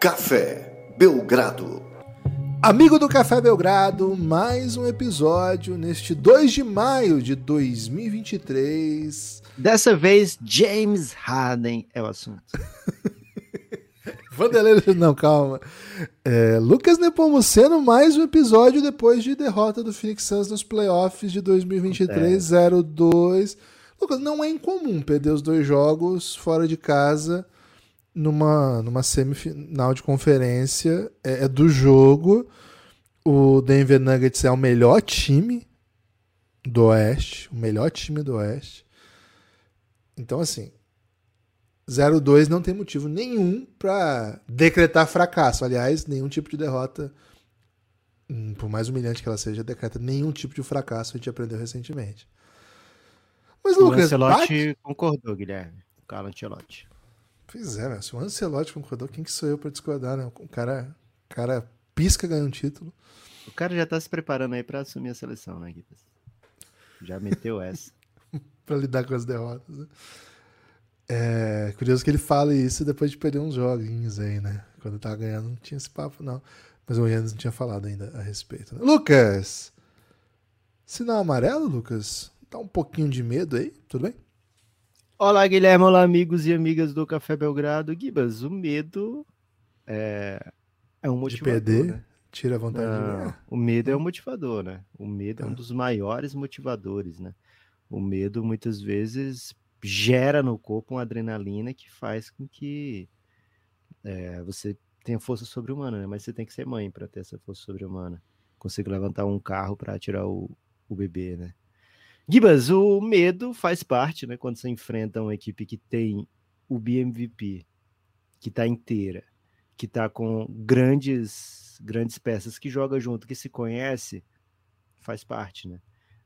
Café Belgrado. Amigo do Café Belgrado, mais um episódio neste 2 de maio de 2023. Dessa vez, James Harden é o assunto. Vanderlei, não, calma. É, Lucas Nepomuceno, mais um episódio depois de derrota do Phoenix Suns nos playoffs de 2023, é. 0-2. Lucas, não é incomum perder os dois jogos fora de casa numa, numa semifinal de conferência. É, é do jogo. O Denver Nuggets é o melhor time do Oeste, o melhor time do Oeste. Então, assim, 0-2 não tem motivo nenhum para decretar fracasso. Aliás, nenhum tipo de derrota, por mais humilhante que ela seja, decreta nenhum tipo de fracasso. A gente aprendeu recentemente. Mas, o Lucas. O Ancelotti bate... concordou, Guilherme. O Carlo Ancelotti. Pois é, meu, se o Ancelotti concordou, quem que sou eu para discordar, né? O cara, cara pisca ganha um título. O cara já tá se preparando aí para assumir a seleção, né, Guilherme? Já meteu essa. para lidar com as derrotas, né? É curioso que ele fale isso depois de perder uns joguinhos aí, né? Quando tava ganhando, não tinha esse papo, não. Mas o Yannis não tinha falado ainda a respeito. Né? Lucas! Sinal amarelo, Lucas? Tá um pouquinho de medo aí? Tudo bem? Olá, Guilherme. Olá, amigos e amigas do Café Belgrado. Gibas, o medo é, é um motivador. De perder, né? tira a vontade não, de ver. O medo é um motivador, né? O medo é um ah. dos maiores motivadores, né? O medo, muitas vezes, gera no corpo uma adrenalina que faz com que é, você tenha força sobre-humana, né? Mas você tem que ser mãe para ter essa força sobre-humana. Consigo levantar um carro para tirar o, o bebê, né? Gibas, o medo faz parte, né? Quando você enfrenta uma equipe que tem o BMVP, que está inteira, que está com grandes, grandes peças, que joga junto, que se conhece, faz parte, né?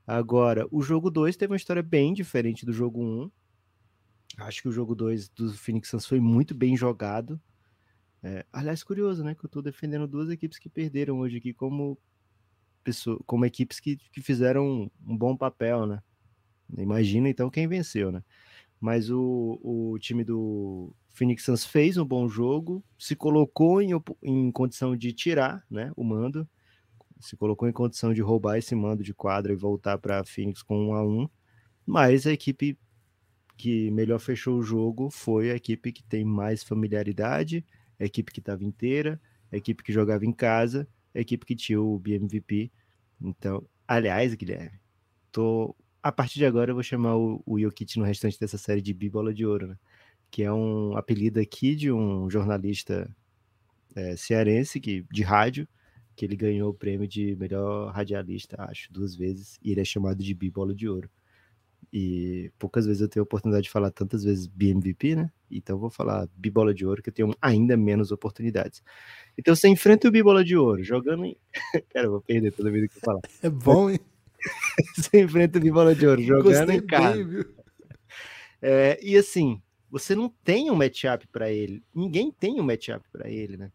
Agora, o jogo 2 teve uma história bem diferente do jogo 1. Um. Acho que o jogo 2 do Phoenix Suns foi muito bem jogado. É, aliás, curioso, né? Que eu tô defendendo duas equipes que perderam hoje aqui como, como equipes que, que fizeram um bom papel, né? Imagina então quem venceu, né? Mas o, o time do Phoenix Suns fez um bom jogo, se colocou em, em condição de tirar né, o mando, se colocou em condição de roubar esse mando de quadra e voltar para Phoenix com um a um, mas a equipe que melhor fechou o jogo foi a equipe que tem mais familiaridade, a equipe que estava inteira, a equipe que jogava em casa, a equipe que tinha o BMVP. Então, aliás, Guilherme, tô a partir de agora eu vou chamar o, o Jokic no restante dessa série de Bibola de Ouro, né? Que é um apelido aqui de um jornalista é, cearense que, de rádio, que ele ganhou o prêmio de melhor radialista, acho, duas vezes, e ele é chamado de Bibola de Ouro. E poucas vezes eu tenho a oportunidade de falar tantas vezes BMVP, né? Então eu vou falar Bibola de Ouro, que eu tenho ainda menos oportunidades. Então você enfrenta o Bibola de Ouro, jogando em. Cara, eu vou perder toda vida que eu falar. É bom, hein? você enfrenta o Bibola de Ouro, jogando Gostei em casa. É, e assim, você não tem um matchup para ele. Ninguém tem um matchup para ele, né?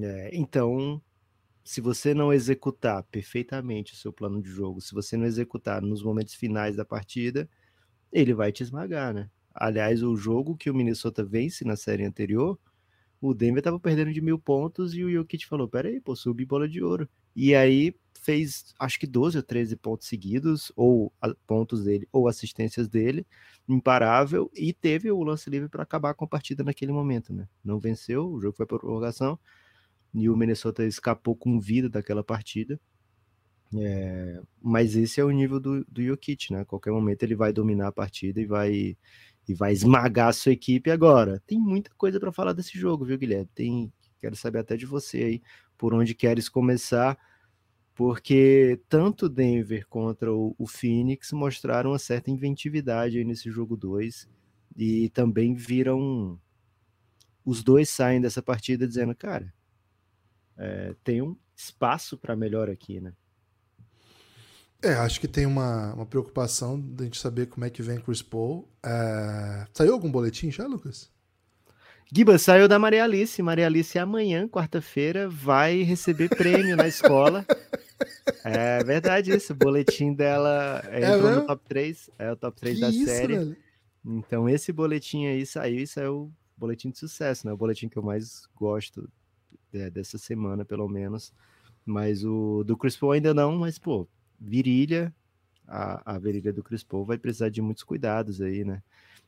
É, então, se você não executar perfeitamente o seu plano de jogo, se você não executar nos momentos finais da partida, ele vai te esmagar, né? Aliás, o jogo que o Minnesota vence na série anterior, o Denver estava perdendo de mil pontos e o Jokic falou: peraí, pô, subi bola de ouro. E aí fez, acho que 12 ou 13 pontos seguidos, ou pontos dele, ou assistências dele, imparável, e teve o lance livre para acabar com a partida naquele momento, né? Não venceu, o jogo foi para prorrogação, e o Minnesota escapou com vida daquela partida. É, mas esse é o nível do, do Jokic, né? A qualquer momento ele vai dominar a partida e vai e vai esmagar a sua equipe agora. Tem muita coisa para falar desse jogo, viu, Guilherme? Tem, quero saber até de você aí por onde queres começar, porque tanto Denver contra o, o Phoenix mostraram uma certa inventividade nesse jogo 2 e também viram os dois saem dessa partida dizendo, cara, é, tem um espaço para melhor aqui, né? É, acho que tem uma, uma preocupação de a gente saber como é que vem Chris Paul. É... Saiu algum boletim já, Lucas? Giba, saiu da Maria Alice. Maria Alice amanhã, quarta-feira, vai receber prêmio na escola. É verdade isso. O boletim dela é, entrou no top 3. É o top 3 que da isso, série. Velho? Então, esse boletim aí saiu e saiu boletim de sucesso, né? O boletim que eu mais gosto dessa semana, pelo menos. Mas o do Chris Paul ainda não, mas, pô, virilha, a, a virilha do Chris Paul vai precisar de muitos cuidados aí, né?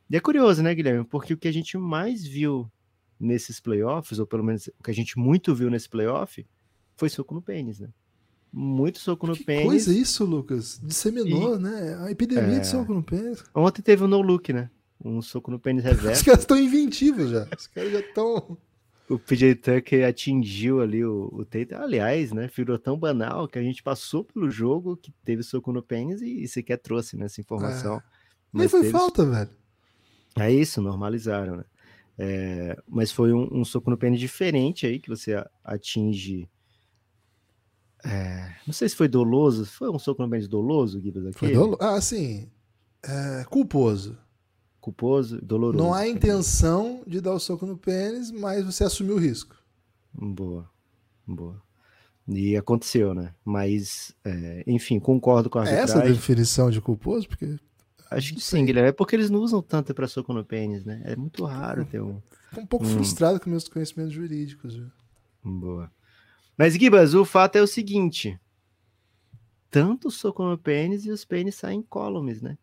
E é curioso, né, Guilherme? Porque o que a gente mais viu nesses playoffs, ou pelo menos o que a gente muito viu nesse playoff, foi soco no pênis, né? Muito soco no que pênis. coisa isso, Lucas? Disseminou, e... né? A epidemia é... de soco no pênis. Ontem teve um no-look, né? Um soco no pênis reverso. Os caras estão inventivos já. Os caras já estão. O PJ Tucker atingiu ali o, o Tate. Aliás, né? Virou tão banal que a gente passou pelo jogo que teve soco no pênis e, e sequer trouxe né, essa informação. É. Nem foi teve... falta, velho. É isso, normalizaram, né? É, mas foi um, um, soco no pênis diferente aí, que você atinge. É, não sei se foi doloso. Foi um soco no pênis doloso, Guilherme? Foi doloso. Ah, sim. É, culposo. Culposo, doloroso. Não há intenção de dar o soco no pênis, mas você assumiu o risco. Boa, boa. E aconteceu, né? Mas, é, enfim, concordo com a arbitragem. É essa a definição de culposo? Porque Acho que sim, Guilherme. É porque eles não usam tanto para soco no pênis, né? É muito raro ter um. Tô um pouco frustrado com meus conhecimentos jurídicos, viu? Boa. Mas, Gibas, o fato é o seguinte: tanto soco no pênis e os pênis saem columns, né?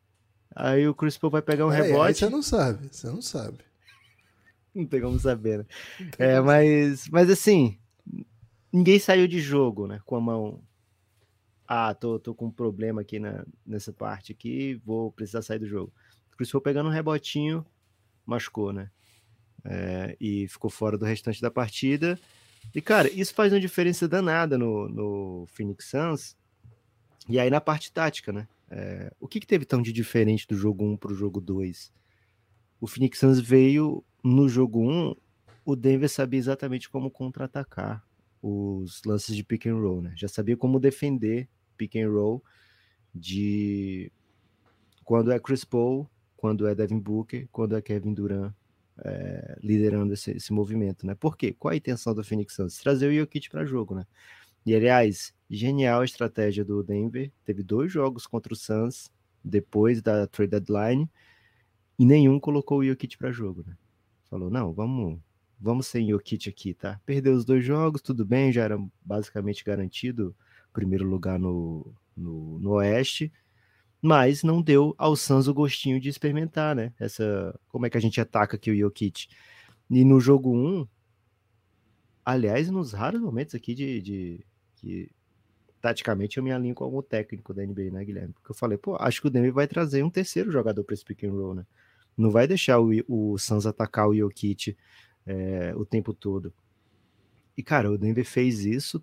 Aí o Chris Paul vai pegar um é, rebote. Aí você não sabe, você não sabe. não tem como saber, né? É, mas, mas assim, ninguém saiu de jogo, né? Com a mão ah, tô, tô com um problema aqui na, nessa parte aqui, vou precisar sair do jogo. O Chris Paul pegando um rebotinho, machucou, né? É, e ficou fora do restante da partida. E, cara, isso faz uma diferença danada no, no Phoenix Suns. E aí na parte tática, né? É, o que, que, teve tão de diferente do jogo 1 para o jogo 2? O Phoenix Suns veio no jogo 1, o Denver sabia exatamente como contra-atacar os lances de pick and roll, né? Já sabia como defender pick and roll de quando é Chris Paul, quando é Devin Booker, quando é Kevin Durant é, liderando esse, esse, movimento, né? Por quê? Qual a intenção do Phoenix Suns? Trazer o Jokic para jogo, né? E aliás, genial a estratégia do Denver. Teve dois jogos contra o Suns depois da trade deadline e nenhum colocou o Jokic para jogo, né? Falou, não, vamos, vamos sem Jokic aqui, tá? Perdeu os dois jogos, tudo bem, já era basicamente garantido primeiro lugar no, no, no Oeste, mas não deu ao Suns o gostinho de experimentar, né? Essa, como é que a gente ataca aqui o Jokic. E no jogo 1, aliás, nos raros momentos aqui de, de que taticamente eu me alinho com algum técnico da NBA, né, Guilherme? Porque eu falei, pô, acho que o Denver vai trazer um terceiro jogador para esse pick and roll, né? Não vai deixar o, o Suns atacar o Jokic é, o tempo todo. E, cara, o Denver fez isso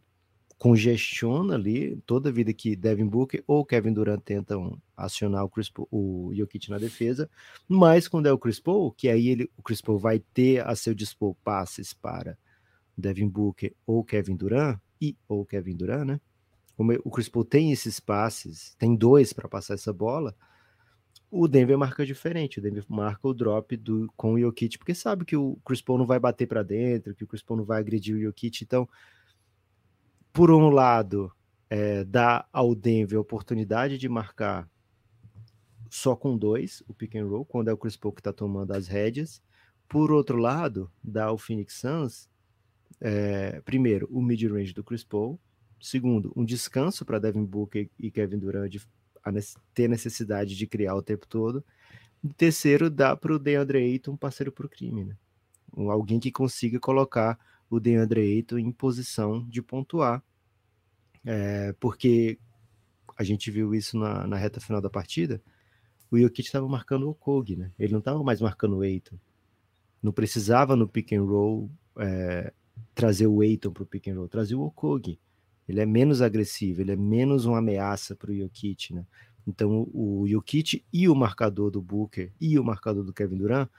congestiona ali toda a vida que Devin Booker ou Kevin Durant tentam acionar o, Chris Paul, o Jokic na defesa, mas quando é o Chris Paul, que aí ele, o Chris Paul vai ter a seu dispor passes para Devin Booker ou Kevin Durant, e ou Kevin Durant, né? O Chris Paul tem esses passes, tem dois para passar essa bola, o Denver marca diferente, o Denver marca o drop do, com o Jokic, porque sabe que o Chris Paul não vai bater para dentro, que o Chris Paul não vai agredir o Jokic, então por um lado, é, dá ao Denver a oportunidade de marcar só com dois, o pick and roll, quando é o Chris Paul que está tomando as rédeas. Por outro lado, dá ao Phoenix Suns, é, primeiro, o mid-range do Chris Paul. Segundo, um descanso para Devin Booker e Kevin Durant de, ter necessidade de criar o tempo todo. E terceiro, dá para o DeAndre Ayton um parceiro para o crime, né? Alguém que consiga colocar o DeAndre Ayton em posição de pontuar, é, porque a gente viu isso na, na, reta final da partida, o Jokic estava marcando o Kog, né? Ele não estava mais marcando o Ayton. Não precisava no pick and roll é, trazer o Ayton para o pick and roll, trazia o Okog. Ele é menos agressivo, ele é menos uma ameaça para o Jokic, né? Então o Jokic e o marcador do Booker e o marcador do Kevin Durant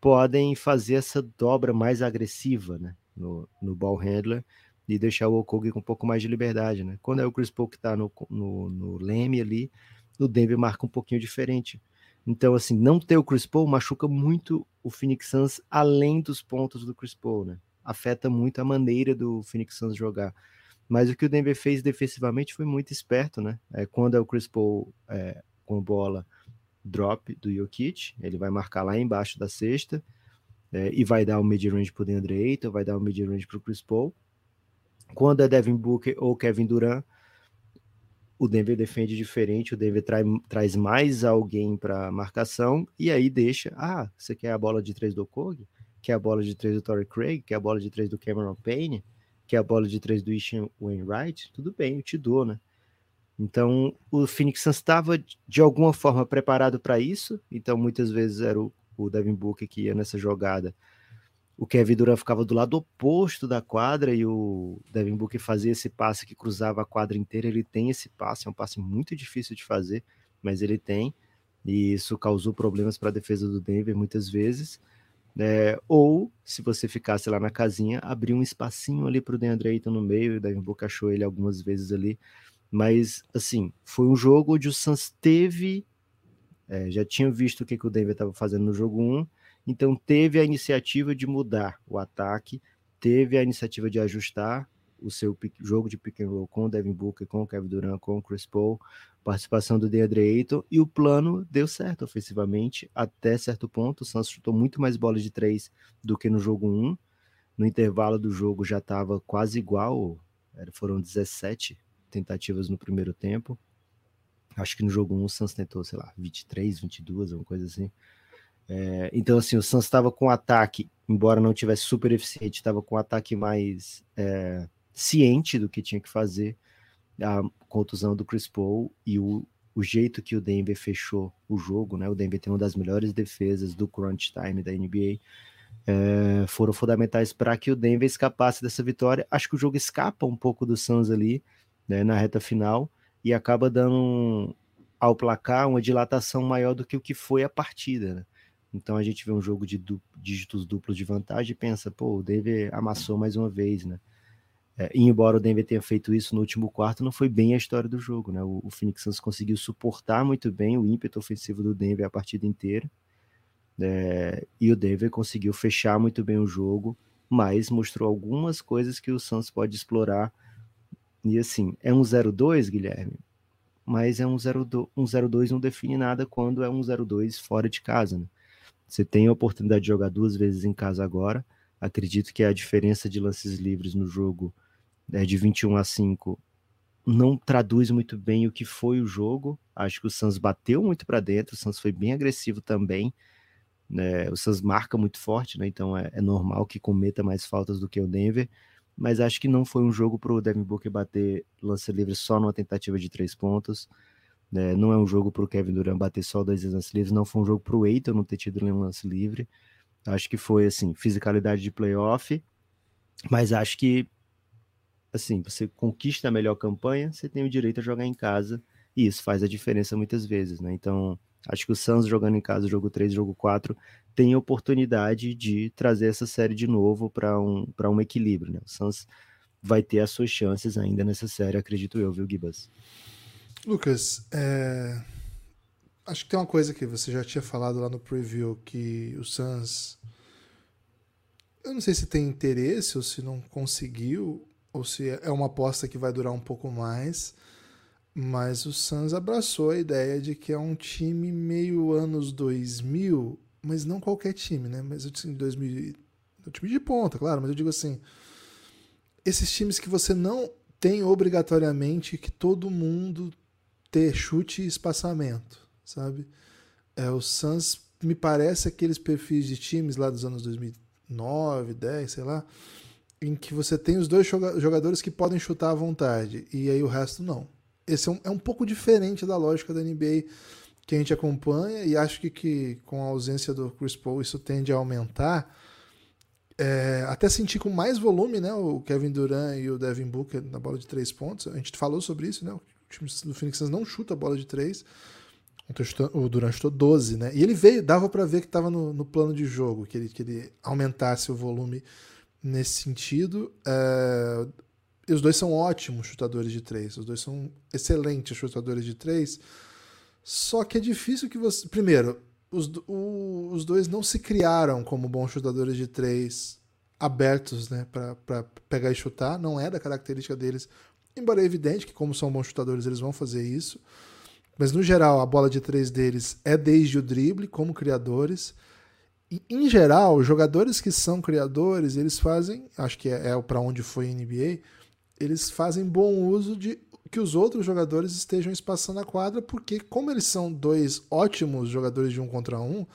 podem fazer essa dobra mais agressiva, né? no, no ball handler e deixar o Okogi com um pouco mais de liberdade, né? Quando é o Chris Paul que tá no, no, no leme ali, o Denver marca um pouquinho diferente. Então, assim, não ter o Chris Paul machuca muito o Phoenix Suns além dos pontos do Chris Paul, né? Afeta muito a maneira do Phoenix Suns jogar. Mas o que o Denver fez defensivamente foi muito esperto, né? É, quando é o Chris Paul é, com bola drop do Jokic, ele vai marcar lá embaixo da cesta, é, e vai dar o mid-range para o DeAndre Ayton, vai dar o mid-range para o Chris Paul. Quando é Devin Booker ou Kevin Durant, o Denver defende diferente, o Denver trai, traz mais alguém para marcação e aí deixa, ah, você quer a bola de três do Kog? Quer a bola de três do Torrey Craig? Quer a bola de três do Cameron Payne? Quer a bola de três do Ishan Wainwright? Tudo bem, eu te dou, né? Então, o Phoenix Suns estava de alguma forma preparado para isso, então muitas vezes era o, o Devin Booker que ia nessa jogada o Kevin Durant ficava do lado oposto da quadra e o Devin Booker fazia esse passe que cruzava a quadra inteira. Ele tem esse passe, é um passe muito difícil de fazer, mas ele tem, e isso causou problemas para a defesa do Denver muitas vezes. É, ou, se você ficasse lá na casinha, abrir um espacinho ali para o DeAndre Ayton no meio, o Devin Booker achou ele algumas vezes ali. Mas, assim, foi um jogo onde o Suns teve. É, já tinha visto o que, que o Denver estava fazendo no jogo 1 então teve a iniciativa de mudar o ataque, teve a iniciativa de ajustar o seu jogo de pick and roll com o Devin Booker, com o Kevin Durant, com o Chris Paul, participação do DeAndre Ayton, e o plano deu certo ofensivamente até certo ponto. O Santos chutou muito mais bolas de três do que no jogo 1. No intervalo do jogo já estava quase igual, foram 17 tentativas no primeiro tempo. Acho que no jogo 1 o Santos tentou, sei lá, 23, 22, alguma coisa assim. É, então, assim, o Suns estava com ataque, embora não tivesse super eficiente, estava com ataque mais é, ciente do que tinha que fazer. A contusão do Chris Paul e o, o jeito que o Denver fechou o jogo, né? O Denver tem uma das melhores defesas do crunch time da NBA. É, foram fundamentais para que o Denver escapasse dessa vitória. Acho que o jogo escapa um pouco do Suns ali, né, na reta final, e acaba dando ao placar uma dilatação maior do que o que foi a partida. Né? Então a gente vê um jogo de dígitos duplos de vantagem e pensa, pô, o Denver amassou mais uma vez, né? É, embora o Denver tenha feito isso no último quarto, não foi bem a história do jogo, né? O, o Phoenix Suns conseguiu suportar muito bem o ímpeto ofensivo do Denver a partida inteira. É, e o Denver conseguiu fechar muito bem o jogo, mas mostrou algumas coisas que o Suns pode explorar. E assim, é um 0-2, Guilherme, mas é um 0-2 um 0-2 não define nada quando é um 0-2 fora de casa, né? Você tem a oportunidade de jogar duas vezes em casa agora. Acredito que a diferença de lances livres no jogo é de 21 a 5 não traduz muito bem o que foi o jogo. Acho que o Suns bateu muito para dentro, o Suns foi bem agressivo também. Né? O Suns marca muito forte, né? então é, é, normal que cometa mais faltas do que o Denver. Mas acho que não foi um jogo para o Devin Booker bater lance livre só numa tentativa de três pontos. Né? Não é um jogo para o Kevin Durant bater só dois lances livres, não foi um jogo para o Eiton não ter tido nenhum lance livre. Acho que foi assim, fisicalidade de playoff, mas acho que assim, você conquista a melhor campanha, você tem o direito a jogar em casa, e isso faz a diferença muitas vezes, né? Então, acho que o Suns jogando em casa, jogo 3, jogo 4, tem oportunidade de trazer essa série de novo para um, um equilíbrio, né? O Suns vai ter as suas chances ainda nessa série, acredito eu, viu, Gibas? Lucas, é... acho que tem uma coisa que você já tinha falado lá no preview, que o Suns. Eu não sei se tem interesse ou se não conseguiu, ou se é uma aposta que vai durar um pouco mais. Mas o Suns abraçou a ideia de que é um time meio anos 2000, mas não qualquer time, né? Mas eu disse 2000, o time de ponta, claro, mas eu digo assim, esses times que você não tem obrigatoriamente que todo mundo ter chute e espaçamento, sabe? É, o Suns me parece aqueles perfis de times lá dos anos 2009, 10, sei lá, em que você tem os dois jogadores que podem chutar à vontade e aí o resto não. Esse é um, é um pouco diferente da lógica da NBA que a gente acompanha e acho que, que com a ausência do Chris Paul isso tende a aumentar. É, até sentir com mais volume né, o Kevin Durant e o Devin Booker na bola de três pontos. A gente falou sobre isso, né? O time do Phoenix não chuta a bola de três. O Durant chutou 12, né? E ele veio, dava para ver que estava no, no, plano de jogo, que ele, que ele aumentasse o volume nesse sentido. É, os dois são ótimos chutadores de três. Os dois são excelentes chutadores de três. Só que é difícil que você. Primeiro, os, o, os dois não se criaram como bons chutadores de três abertos né, para pegar e chutar. Não é da característica deles Embora é evidente que, como são bons chutadores, eles vão fazer isso. Mas, no geral, a bola de três deles é desde o drible, como criadores. Em geral, jogadores que são criadores, eles fazem, acho que é, é para onde foi a NBA, eles fazem bom uso de que os outros jogadores estejam espaçando a quadra, porque como eles são dois ótimos jogadores de um contra um,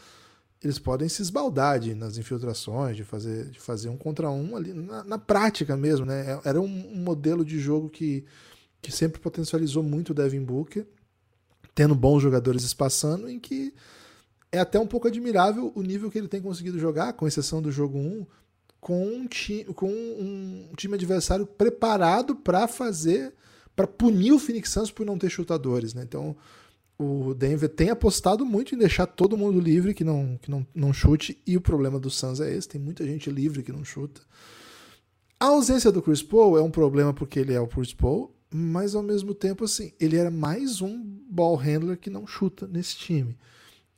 eles podem se esbaldar de, nas infiltrações, de fazer, de fazer um contra um ali na, na prática mesmo, né? É, era um, um, modelo de jogo que, que sempre potencializou muito o Devin Booker, tendo bons jogadores espaçando, em que é até um pouco admirável o nível que ele tem conseguido jogar, com exceção do jogo 1, com um, time, com um time adversário preparado para fazer, para punir o Phoenix Suns por não ter chutadores, né? Então, o Denver tem apostado muito em deixar todo mundo livre que não, que não, não chute, e o problema do Suns é esse, tem muita gente livre que não chuta. A ausência do Chris Paul é um problema porque ele é o Chris Paul, mas ao mesmo tempo, assim, ele era mais um ball handler que não chuta nesse time.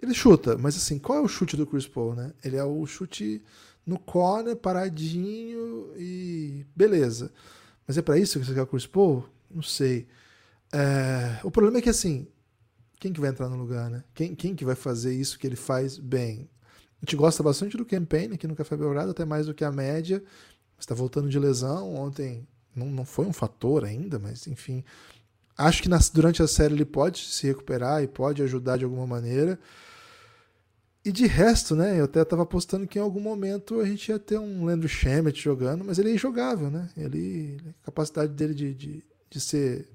Ele chuta, mas assim, qual é o chute do Chris Paul, né? Ele é o chute no corner, paradinho e beleza. Mas é para isso que você quer o Chris Paul? Não sei. É... O problema é que assim, quem que vai entrar no lugar, né? Quem, quem que vai fazer isso que ele faz bem? A gente gosta bastante do campaign aqui no Café Belgrado, até mais do que a média. Está voltando de lesão. Ontem não, não foi um fator ainda, mas enfim. Acho que nas, durante a série ele pode se recuperar e pode ajudar de alguma maneira. E de resto, né? Eu até estava apostando que em algum momento a gente ia ter um Leandro Shemet jogando, mas ele é injogável, né? Ele, a capacidade dele de, de, de ser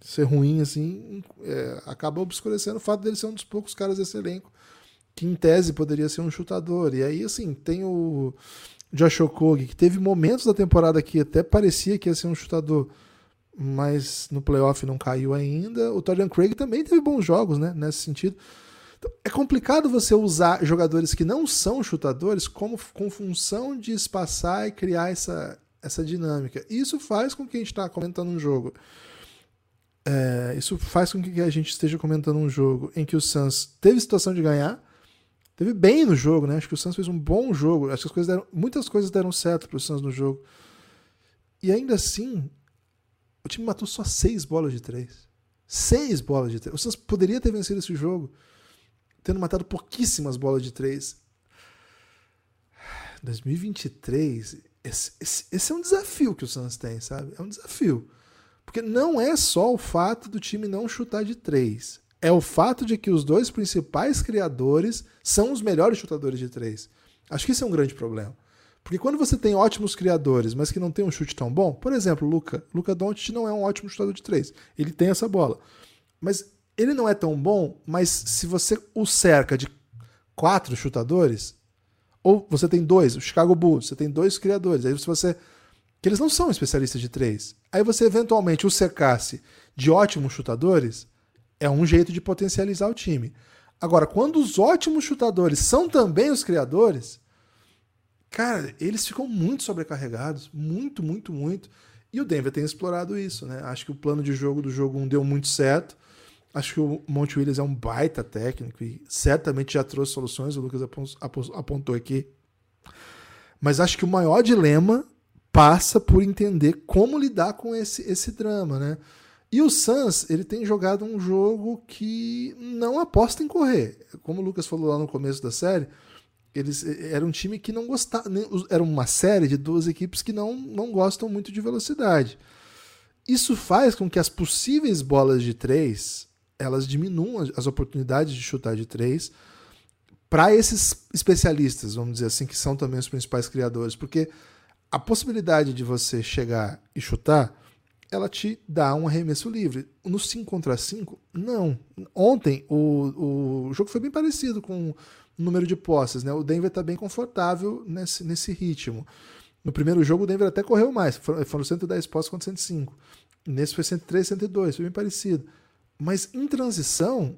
ser ruim assim, é, acaba obscurecendo o fato dele ser um dos poucos caras desse elenco que em tese poderia ser um chutador. E aí, assim, tem o Josh Okogie, que teve momentos da temporada que até parecia que ia ser um chutador, mas no playoff não caiu ainda. O Torian Craig também teve bons jogos, né, nesse sentido. Então, é complicado você usar jogadores que não são chutadores como com função de espaçar e criar essa, essa dinâmica. E isso faz com que a gente está comentando um jogo é, isso faz com que a gente esteja comentando um jogo em que o Suns teve situação de ganhar, teve bem no jogo, né? Acho que o Suns fez um bom jogo. Acho que as coisas deram, muitas coisas deram certo para o Suns no jogo. E ainda assim, o time matou só seis bolas de três. Seis bolas de três. O Suns poderia ter vencido esse jogo tendo matado pouquíssimas bolas de três. 2023, esse, esse, esse é um desafio que o Suns tem, sabe? É um desafio. Porque não é só o fato do time não chutar de três. É o fato de que os dois principais criadores são os melhores chutadores de três. Acho que isso é um grande problema. Porque quando você tem ótimos criadores, mas que não tem um chute tão bom, por exemplo, Luca, Luca Doncic não é um ótimo chutador de três. Ele tem essa bola. Mas ele não é tão bom, mas se você o cerca de quatro chutadores, ou você tem dois, o Chicago Bulls, você tem dois criadores, aí se você que eles não são especialistas de três. Aí você eventualmente o cercasse de ótimos chutadores, é um jeito de potencializar o time. Agora, quando os ótimos chutadores são também os criadores, cara, eles ficam muito sobrecarregados, muito, muito, muito. E o Denver tem explorado isso, né? Acho que o plano de jogo do jogo 1 deu muito certo. Acho que o Monte Williams é um baita técnico e certamente já trouxe soluções, o Lucas apontou aqui. Mas acho que o maior dilema passa por entender como lidar com esse, esse drama, né? E o Suns, ele tem jogado um jogo que não aposta em correr. Como o Lucas falou lá no começo da série, eles era um time que não gostava, era uma série de duas equipes que não, não gostam muito de velocidade. Isso faz com que as possíveis bolas de três elas diminuam as oportunidades de chutar de três para esses especialistas, vamos dizer assim, que são também os principais criadores, porque a possibilidade de você chegar e chutar, ela te dá um arremesso livre. No 5 contra 5, não. Ontem o, o jogo foi bem parecido com o número de posses. Né? O Denver está bem confortável nesse, nesse ritmo. No primeiro jogo, o Denver até correu mais. Foram 110 posses contra 105. Nesse foi 103, 102. Foi bem parecido. Mas em transição,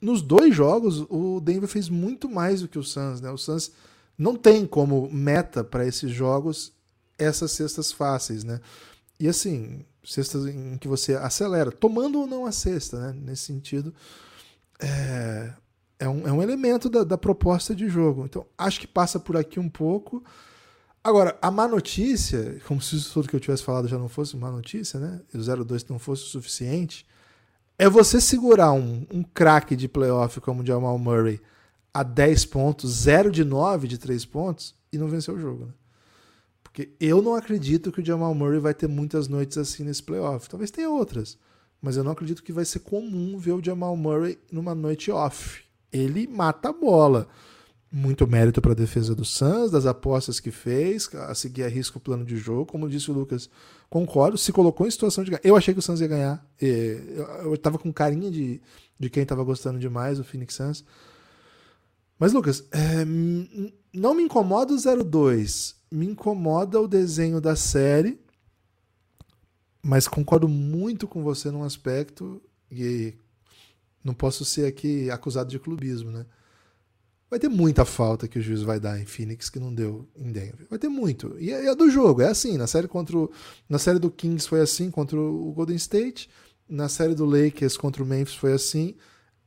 nos dois jogos, o Denver fez muito mais do que o Suns. Né? O Suns não tem como meta para esses jogos essas cestas fáceis, né? E assim, cestas em que você acelera, tomando ou não a cesta, né? Nesse sentido, é, é, um, é um elemento da, da proposta de jogo. Então, acho que passa por aqui um pouco. Agora, a má notícia, como se tudo que eu tivesse falado já não fosse má notícia, né? E o 02 não fosse o suficiente, é você segurar um, um craque de playoff como o Jamal Murray a 10 pontos, 0 de 9 de 3 pontos e não venceu o jogo. Né? Porque eu não acredito que o Jamal Murray vai ter muitas noites assim nesse playoff. Talvez tenha outras, mas eu não acredito que vai ser comum ver o Jamal Murray numa noite off. Ele mata a bola. Muito mérito para a defesa do Suns, das apostas que fez, a seguir a risco o plano de jogo. Como disse o Lucas, concordo, se colocou em situação de ganhar. Eu achei que o Suns ia ganhar. Eu estava com carinha de, de quem estava gostando demais, o Phoenix Suns. Mas, Lucas, é, não me incomoda o 02. Me incomoda o desenho da série. Mas concordo muito com você num aspecto. E não posso ser aqui acusado de clubismo, né? Vai ter muita falta que o juiz vai dar em Phoenix que não deu em Denver. Vai ter muito. E é, é do jogo, é assim. Na série contra o, na série do Kings foi assim contra o Golden State. Na série do Lakers contra o Memphis foi assim.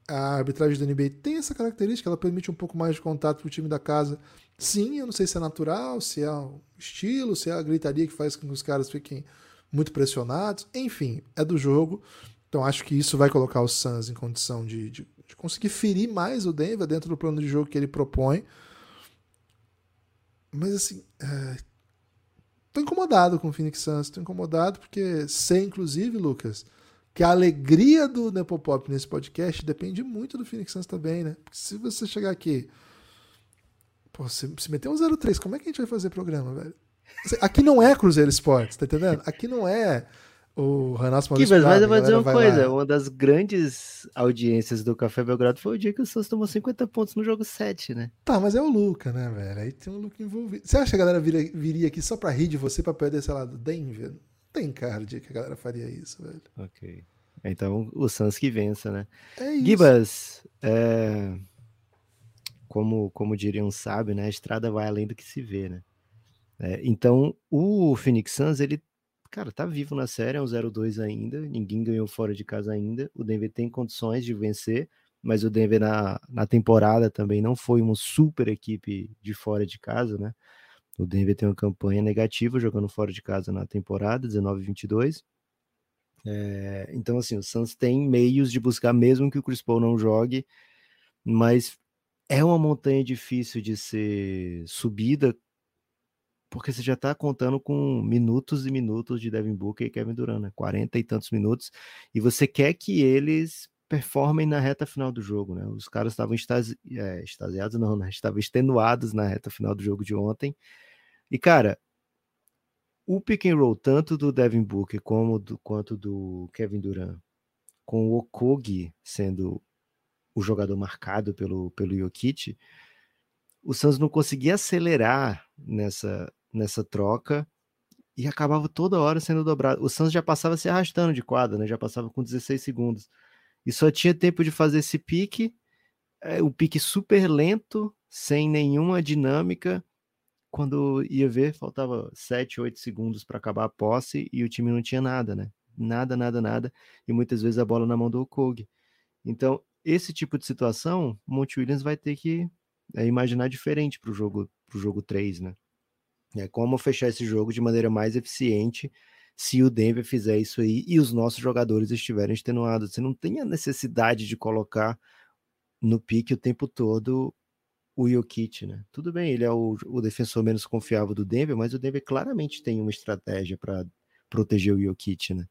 A arbitragem da NBA tem essa característica, ela permite um pouco mais de contato para o time da casa. Sim, eu não sei se é natural, se é o estilo, se é a gritaria que faz com que os caras fiquem muito pressionados. Enfim, é do jogo. Então acho que isso vai colocar o Suns em condição de, de de conseguir ferir mais o Denver dentro do plano de jogo que ele propõe. Mas assim, é... tô incomodado com o Phoenix Suns, tô incomodado porque sei, inclusive, Lucas, que a alegria do Nepopop nesse podcast depende muito do Phoenix Suns também, né? Porque se você chegar aqui, pô, se, se meter um 03, como é que a gente vai fazer programa, velho? Aqui não é Cruzeiro Esportes, tá entendendo? Aqui não é o Renato Maurício Kibas, mas eu vou dizer uma coisa: lá. uma das grandes audiências do Café Belgrado foi o dia que o Santos tomou 50 pontos no jogo 7, né? Tá, mas é o Luca, né, velho? Aí tem o Luca envolvido. Você acha que a galera viria, viria aqui só pra rir de você pra perder, sei lá, do Denver? Não tem cara de que a galera faria isso, velho. Ok. Então o Santos que vença, né? É isso. Gibas, é... como, como diria um sábio, né? A estrada vai além do que se vê, né? É, então o Phoenix Suns ele cara, tá vivo na série, é um 0-2 ainda, ninguém ganhou fora de casa ainda. O Denver tem condições de vencer, mas o Denver na, na temporada também não foi uma super equipe de fora de casa, né? O Denver tem uma campanha negativa jogando fora de casa na temporada, 19-22. É, então, assim, o Suns tem meios de buscar, mesmo que o Chris Paul não jogue, mas é uma montanha difícil de ser subida porque você já está contando com minutos e minutos de Devin Booker e Kevin Durant, né? 40 e tantos minutos, e você quer que eles performem na reta final do jogo, né? Os caras estavam extasi é, extasiados, não, né? Estavam extenuados na reta final do jogo de ontem. E, cara, o pick and roll, tanto do Devin Booker como do, quanto do Kevin Durant, com o Okogi sendo o jogador marcado pelo, pelo Jokic, o Suns não conseguia acelerar nessa, nessa troca e acabava toda hora sendo dobrado. O Santos já passava se arrastando de quadra, né? Já passava com 16 segundos. E só tinha tempo de fazer esse pique, é, um pique super lento, sem nenhuma dinâmica. Quando ia ver, faltava 7, 8 segundos para acabar a posse e o time não tinha nada, né? Nada, nada, nada. E muitas vezes a bola na mão do Okog. Então, esse tipo de situação, Monte Williams vai ter que é, imaginar diferente para o jogo, jogo 3, né? É como fechar esse jogo de maneira mais eficiente se o Denver fizer isso aí e os nossos jogadores estiverem extenuados. Você não tem a necessidade de colocar no pique o tempo todo o Jokic, né? Tudo bem, ele é o, o defensor menos confiável do Denver, mas o Denver claramente tem uma estratégia para proteger o Jokic, né?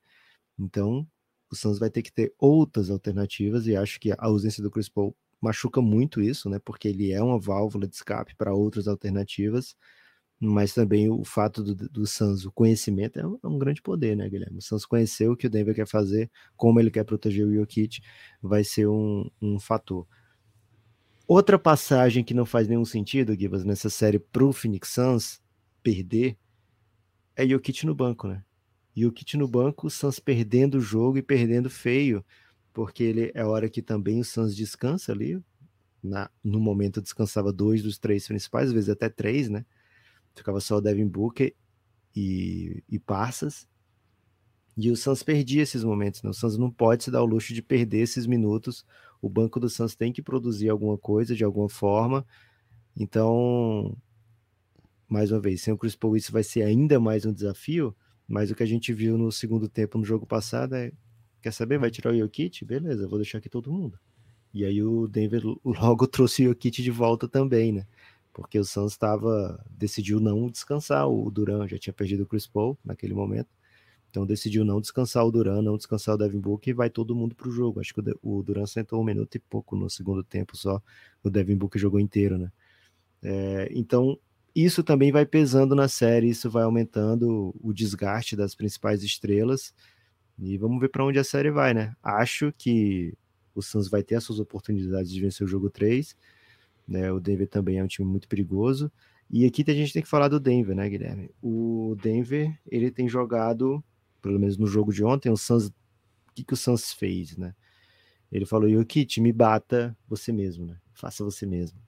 Então, o Suns vai ter que ter outras alternativas e acho que a ausência do Chris Paul machuca muito isso, né? Porque ele é uma válvula de escape para outras alternativas mas também o fato do, do Suns, o conhecimento é um, é um, grande poder, né, Guilherme? O Suns conheceu o que o Denver quer fazer, como ele quer proteger o Jokic, vai ser um, um fator. Outra passagem que não faz nenhum sentido, Gibas, nessa série pro Phoenix Suns perder é Jokic no banco, né? Jokic no banco, o Suns perdendo o jogo e perdendo feio, porque ele é hora que também o Suns descansa ali. Na, no momento descansava dois dos três principais, às vezes até três, né? Ficava só o Devin Booker e, e. E o Suns perdia esses momentos, né? O Suns não pode se dar o luxo de perder esses minutos. O banco do Suns tem que produzir alguma coisa de alguma forma. Então, mais uma vez, sem o Chris Paul isso vai ser ainda mais um desafio, mas o que a gente viu no segundo tempo no jogo passado é, quer saber, vai tirar o Jokic? Beleza, vou deixar aqui todo mundo. E aí o Denver logo trouxe o Jokic de volta também, né? Porque o Suns estava decidiu não descansar o Duran, já tinha perdido o Chris Paul naquele momento. Então decidiu não descansar o Duran, não descansar o Devin Booker e vai todo mundo para o jogo. Acho que o Duran sentou um minuto e pouco no segundo tempo só. O Devin Booker jogou inteiro, né? É, então isso também vai pesando na série, isso vai aumentando o desgaste das principais estrelas. E vamos ver para onde a série vai, né? Acho que o Suns vai ter as suas oportunidades de vencer o jogo 3. Né? O Denver também é um time muito perigoso. E aqui a gente tem que falar do Denver, né, Guilherme? O Denver, ele tem jogado pelo menos no jogo de ontem, o Suns, o que, que o Suns fez, né? Ele falou, Jokic, me bata você mesmo, né? Faça você mesmo.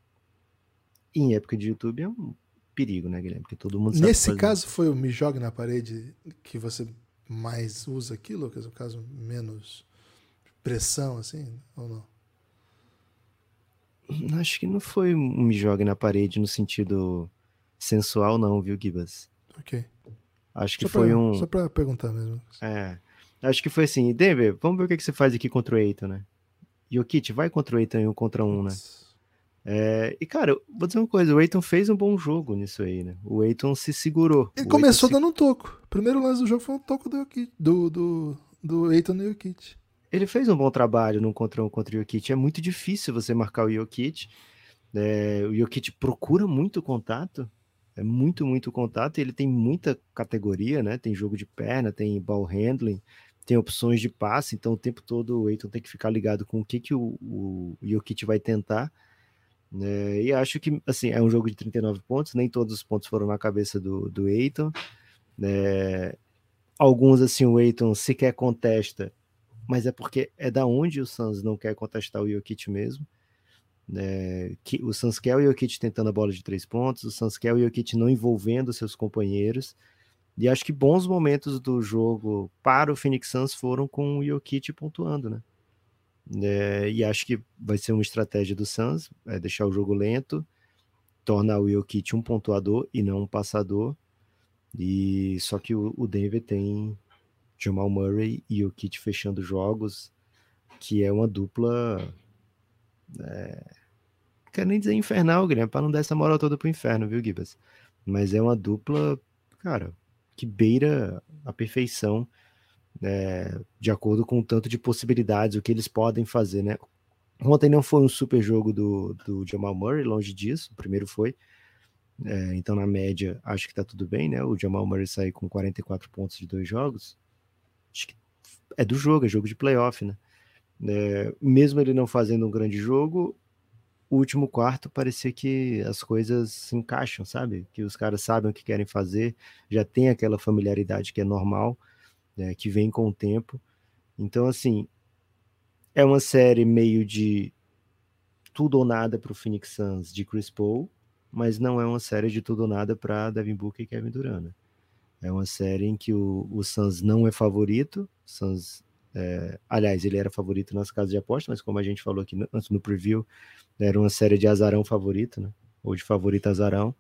E em época de YouTube é um perigo, né, Guilherme? Porque todo mundo Nesse caso foi o me jogue na parede que você mais usa aqui, Lucas? O caso menos pressão, assim, ou não? Acho que não foi um me jogue na parede no sentido sensual, não, viu, Gibas? Ok. Acho que só foi pra, um. Só pra perguntar mesmo. É. Acho que foi assim, Denver, vamos ver o que, que você faz aqui contra o Eiton, né? Jokic, vai contra o Eiton em um contra um, né? É, e, cara, vou dizer uma coisa, o Eiton fez um bom jogo nisso aí, né? O Eiton se segurou. Ele o começou se... dando um toco. O primeiro lance do jogo foi um toco do do, do, do Eiton no Jokic. Ele fez um bom trabalho no contra um contra o Jokic. É muito difícil você marcar o Jokic. É, o Jokic procura muito contato, é muito, muito contato, e ele tem muita categoria, né? Tem jogo de perna, tem ball handling, tem opções de passe, então o tempo todo o Eiton tem que ficar ligado com o que, que o, o Jokic vai tentar. Né? E acho que, assim, é um jogo de 39 pontos, nem todos os pontos foram na cabeça do, do Eiton. Né? Alguns, assim, o Eiton sequer contesta, mas é porque é da onde o Suns não quer contestar o Jokic mesmo. É, que, o Suns quer o Jokic tentando a bola de três pontos, o Suns quer o Jokic não envolvendo seus companheiros. E acho que bons momentos do jogo para o Phoenix Suns foram com o Jokic pontuando, né? É, e acho que vai ser uma estratégia do Suns, é deixar o jogo lento, tornar o Jokic um pontuador e não um passador. E só que o, o Denver tem Jamal Murray e o Jokic fechando jogos, que é uma dupla é... Quero nem dizer infernal, Guilherme, para não dar essa moral toda pro inferno, viu, Gibas? Mas é uma dupla, cara, que beira a perfeição, é, de acordo com o tanto de possibilidades, o que eles podem fazer, né? Ontem não foi um super jogo do, do Jamal Murray, longe disso, o primeiro foi. É, então, na média, acho que tá tudo bem, né? O Jamal Murray saiu com 44 pontos de dois jogos. Acho que é do jogo, é jogo de playoff, né? É, mesmo ele não fazendo um grande jogo, o último quarto parecia que as coisas se encaixam, sabe? Que os caras sabem o que querem fazer, já tem aquela familiaridade que é normal, né, que vem com o tempo. Então, assim, é uma série meio de tudo ou nada para o Phoenix Suns de Chris Paul, mas não é uma série de tudo ou nada para Devin Booker e Kevin Durant. Né? É uma série em que o, o Suns não é favorito, Suns é, aliás, ele era favorito nas casas de aposta, mas como a gente falou aqui no, antes no preview, era uma série de azarão favorito, né? Ou de favorito azarão.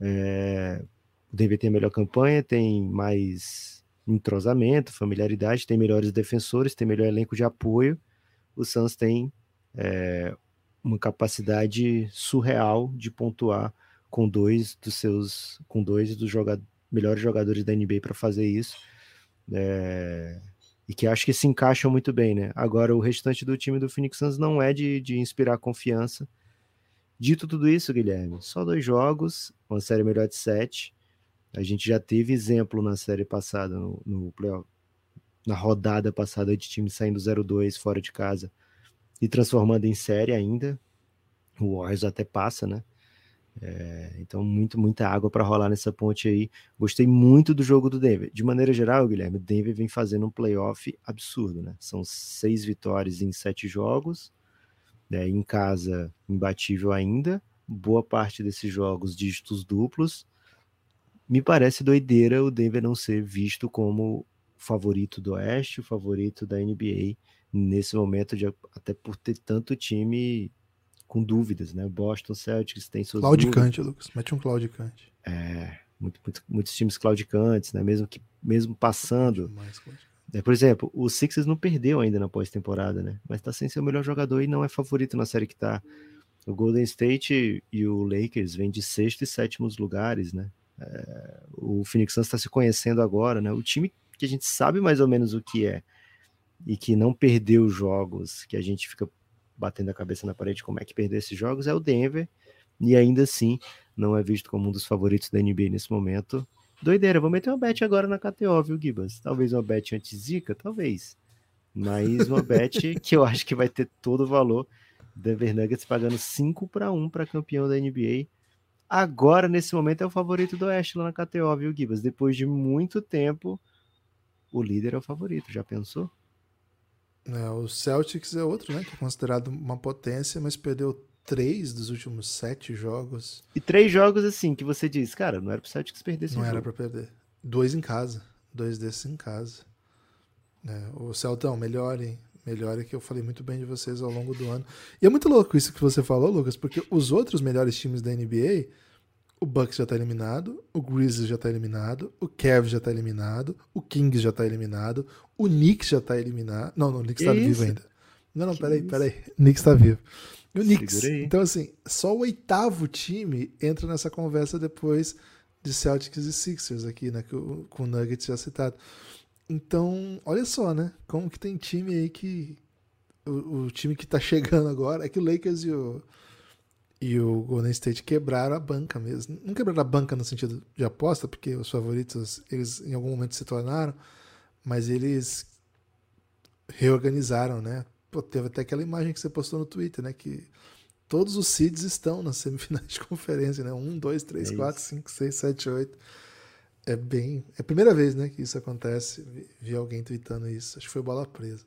É, o Denver tem a melhor campanha, tem mais entrosamento, familiaridade, tem melhores defensores, tem melhor elenco de apoio. O Suns tem é, uma capacidade surreal de pontuar com dois dos seus, com dois dos jogadores, melhores jogadores da NBA para fazer isso. É, e que acho que se encaixam muito bem, né? Agora, o restante do time do Phoenix Suns não é de, de inspirar confiança. Dito tudo isso, Guilherme, só dois jogos, uma série melhor de sete. A gente já teve exemplo na série passada, no, no playoff, na rodada passada de time saindo 0-2 fora de casa e transformando em série ainda. O Warriors até passa, né? É, então, muito, muita água para rolar nessa ponte aí. Gostei muito do jogo do Denver. De maneira geral, Guilherme, o Denver vem fazendo um playoff absurdo, né? São seis vitórias em sete jogos. Né? Em casa, imbatível ainda. Boa parte desses jogos, dígitos duplos. Me parece doideira o Denver não ser visto como favorito do Oeste, o favorito da NBA nesse momento, de, até por ter tanto time com dúvidas, né? Boston Celtics tem suas Claudicante, Lucas. Mete um claudicante. É, muito, muito, muitos times claudicantes, né? Mesmo que mesmo passando É, por exemplo, o Sixers não perdeu ainda na pós-temporada, né? Mas tá sem ser o melhor jogador e não é favorito na série que tá. O Golden State e o Lakers vêm de sexto e sétimos lugares, né? É, o Phoenix Suns está se conhecendo agora, né? O time que a gente sabe mais ou menos o que é e que não perdeu jogos, que a gente fica batendo a cabeça na parede como é que perdeu esses jogos, é o Denver, e ainda assim não é visto como um dos favoritos da NBA nesse momento. Doideira, vou meter uma bet agora na KTO, viu, Gibas? Talvez uma bet anti-zica, talvez. Mas uma bet que eu acho que vai ter todo o valor. Denver Nuggets pagando 5 para 1 para campeão da NBA. Agora, nesse momento, é o favorito do Oeste lá na KTO, viu, Gibas? Depois de muito tempo, o líder é o favorito. Já pensou? É, o Celtics é outro, né? Que é considerado uma potência, mas perdeu três dos últimos sete jogos. E três jogos assim que você diz, cara, não era pro Celtics perder esse Não jogo. era pra perder. Dois em casa. Dois desses em casa. É, o Celtão, melhorem. Melhorem que eu falei muito bem de vocês ao longo do ano. E é muito louco isso que você falou, Lucas, porque os outros melhores times da NBA, o Bucks já tá eliminado, o Grizzlies já tá eliminado, o Cavs já tá eliminado, o Kings já tá eliminado, o Knicks já tá eliminado. Não, não, o Knicks tá Que vivo isso? ainda. Não, não, Que peraí, isso? peraí. O Knicks tá vivo. O Knicks. Então, assim, só o oitavo time entra nessa conversa depois de Celtics e Sixers aqui, né? Com o Nuggets já citado. Então, olha só, né? Como que tem time aí que. O, o time que tá chegando agora é que o Lakers e o, e o Golden State quebraram a banca mesmo. Não quebraram a banca no sentido de aposta, porque os favoritos eles em algum momento se tornaram, mas eles reorganizaram, né? Pô, teve até aquela imagem que você postou no Twitter, né? Que todos os seeds estão nas semifinais de conferência, né? Um, dois, três, É quatro, isso. cinco, seis, sete, oito. É bem. É a primeira vez, né, que isso acontece. Vi, vi alguém tweetando isso. Acho que foi bola presa.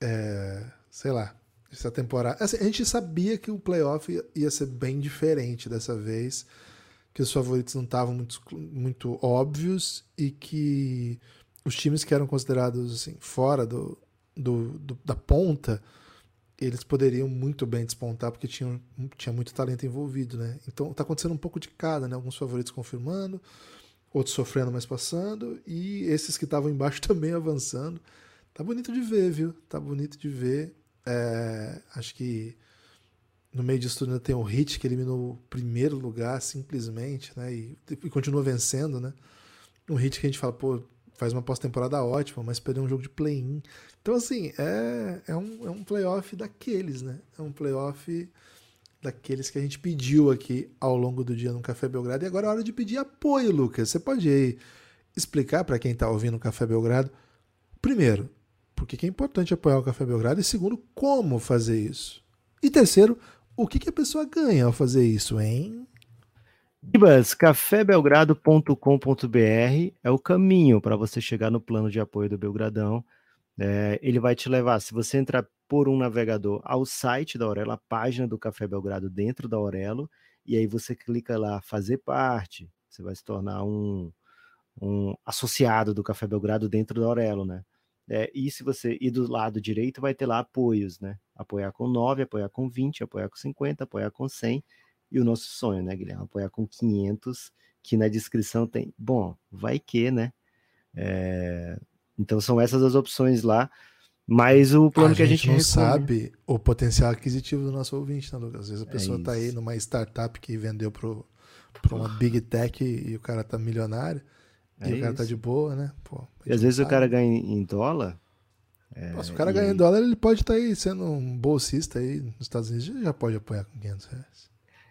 É, sei lá. Essa temporada. Assim, a gente sabia que o playoff ia, ser bem diferente dessa vez. Que os favoritos não estavam muito, muito óbvios e que os times que eram considerados assim, fora do, do, do- da ponta, eles poderiam muito bem despontar porque tinham, tinha muito talento envolvido, né? Então tá acontecendo um pouco de cada, né? Alguns favoritos confirmando, outros sofrendo, mas passando, e esses que estavam embaixo também avançando. Tá bonito de ver, viu? Tá bonito de ver. É, acho que no meio disso tudo ainda tem o Hit que eliminou o primeiro lugar simplesmente, né? E, e continua vencendo, né? Um Hit que a gente fala, pô, faz uma pós-temporada ótima, mas perdeu um jogo de play-in. Então, assim, é, é, um, é um playoff daqueles, né? É um playoff daqueles que a gente pediu aqui ao longo do dia no Café Belgrado. E agora é hora de pedir apoio, Lucas. Você pode aí explicar para quem está ouvindo o Café Belgrado, primeiro, por que é importante apoiar o Café Belgrado? E segundo, como fazer isso? E terceiro, o que, que a pessoa ganha ao fazer isso, hein? Ibas, cafébelgrado.com.br é o caminho para você chegar no plano de apoio do Belgradão. É, ele vai te levar, se você entrar por um navegador, ao site da Aurelo, a página do Café Belgrado dentro da Aurelo, e aí você clica lá, fazer parte, você vai se tornar um, um associado do Café Belgrado dentro da Aurelo, né? É, e se você ir do lado direito, vai ter lá apoios, né? Apoiar com 9, apoiar com 20, apoiar com 50, apoiar com 100, e o nosso sonho, né, Guilherme? Apoiar com 500, que na descrição tem. Bom, vai que, né? É, Então são essas as opções lá. Mas o plano a que a gente gente não recomenda- sabe o potencial aquisitivo do nosso ouvinte, né, Lucas? Às vezes a É pessoa está aí numa startup que vendeu para uma big tech e o cara tá milionário. É e o cara tá de boa, né? Pô, E às vezes o cara sabe. ganha em dólar. é, Pô, se o cara e ganha em dólar, ele pode estar aí sendo um bolsista aí nos Estados Unidos, já pode apoiar com 500 reais.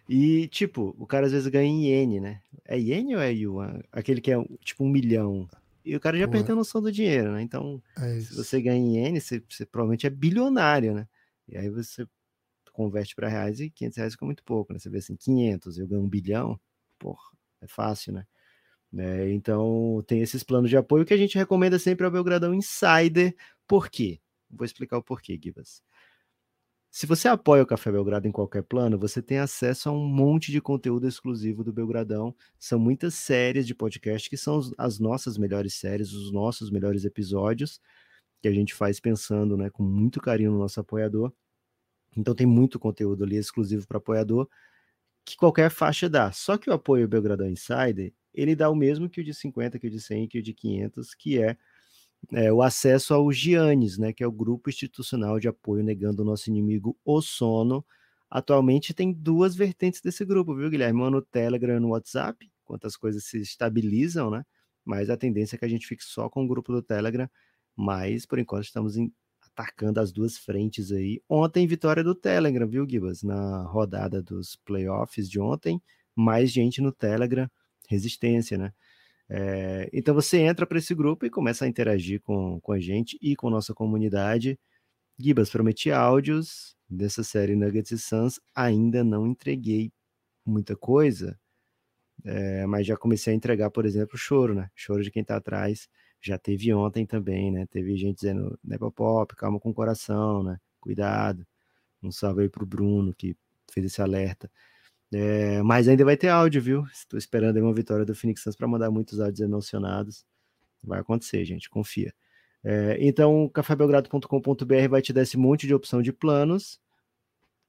E, tipo, o cara às vezes ganha em iene, né? É iene ou é yuan? Aquele que é tipo um milhão. E o cara já Pô, perdeu a noção do dinheiro, né? Então, É se você ganha em iene, você, você provavelmente é bilionário, né? E aí você converte para reais e 500 reais fica muito pouco, né? Você vê assim, 500, eu ganho um bilhão, porra, é fácil, né? Né, Então, tem esses planos de apoio que a gente recomenda sempre ao Belgradão Insider. Por quê? Vou explicar o porquê, Gibas. Se você apoia o Café Belgrado em qualquer plano, você tem acesso a um monte de conteúdo exclusivo do Belgradão. São muitas séries de podcast que são as nossas melhores séries, os nossos melhores episódios, que a gente faz pensando né, com muito carinho no nosso apoiador. Então tem muito conteúdo ali exclusivo para apoiador que qualquer faixa dá. Só que o apoio Belgradão Insider, ele dá o mesmo que o de 50, que o de 100, que o de 500, que é é, o acesso ao Giannis, né, que é o grupo institucional de apoio negando o nosso inimigo o sono. Atualmente tem duas vertentes desse grupo, viu, Guilherme? Uma no Telegram e no WhatsApp, quanto as coisas se estabilizam, né? Mas a tendência é que a gente fique só com o grupo do Telegram, mas por enquanto estamos em, atacando as duas frentes aí. Ontem, vitória do Telegram, viu, Gibas? Na rodada dos playoffs de ontem, mais gente no Telegram, resistência, né? É, então você entra para esse grupo e começa a interagir com, com a gente e com nossa comunidade. Gibas, prometi áudios dessa série Nuggets e Suns, ainda não entreguei muita coisa, é, mas já comecei a entregar, por exemplo, choro, né? Choro de quem está atrás. Já teve ontem também, né? Teve gente dizendo, né, Pop, calma com o coração, né? Cuidado. Um salve aí pro Bruno, que fez esse alerta. É, mas ainda vai ter áudio, viu? Estou esperando uma vitória do Phoenix Suns para mandar muitos áudios emocionados. Vai acontecer, gente, confia. É, então, cafébelgrado.com.br vai te dar esse monte de opção de planos.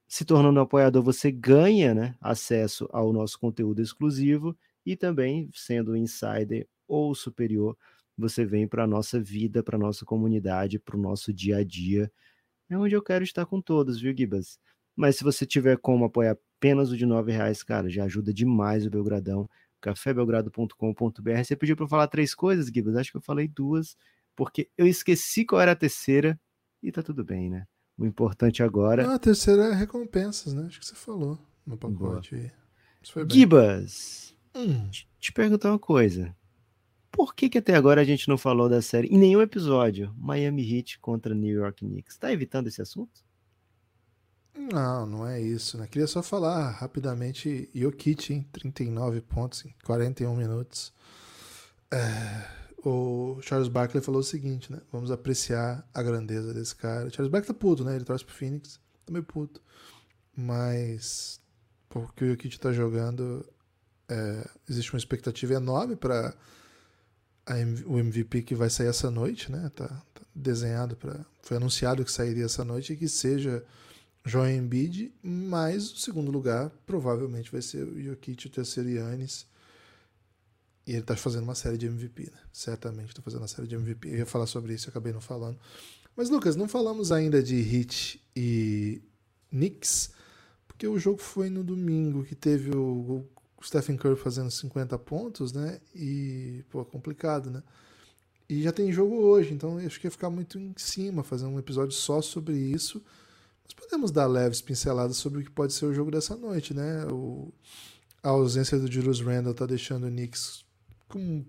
Se tornando um apoiador, você ganha né, acesso ao nosso conteúdo exclusivo e também, sendo insider ou superior, você vem para a nossa vida, para a nossa comunidade, para o nosso dia a dia. É onde eu quero estar com todos, viu, Gibas? Mas se você tiver como apoiar apenas o de nove reais, cara, já ajuda demais o Belgradão. cafébelgrado.com.br. Você pediu para eu falar três coisas, Gibas? Acho que eu falei duas, porque eu esqueci qual era a terceira e tá tudo bem, né? O importante agora. Não, a terceira é recompensas, né? Acho que você falou no pacote. Gibas, hum. te, te perguntar uma coisa. Por que, que até agora a gente não falou da série em nenhum episódio? Miami Heat contra New York Knicks. Tá evitando esse assunto? Não, não é isso, né? Queria só falar rapidamente, Jokic, hein? 39 pontos em 41 minutos. É, o Charles Barkley falou o seguinte, né? Vamos apreciar a grandeza desse cara. Charles Barkley tá puto, né? Ele torce pro Phoenix, tá meio puto. Mas, porque o Jokic tá jogando, é, existe uma expectativa enorme para o MVP que vai sair essa noite, né? Tá, tá desenhado para, foi anunciado que sairia essa noite e que seja Joel Embiid, mas o segundo lugar provavelmente vai ser o Jokic, o terceiro Yannis. E ele está fazendo uma série de MVP, né? Certamente está fazendo uma série de MVP. Eu ia falar sobre isso, acabei não falando. Mas, Lucas, não falamos ainda de Heat e Knicks, porque o jogo foi no domingo, que teve o, Stephen Curry fazendo 50 pontos, né? E, pô, complicado, né? E já tem jogo hoje, então acho que ia ficar muito em cima fazer um episódio só sobre isso. Mas podemos dar leves pinceladas sobre o que pode ser o jogo dessa noite, né? O, a ausência do Julius Randle está deixando o Knicks com,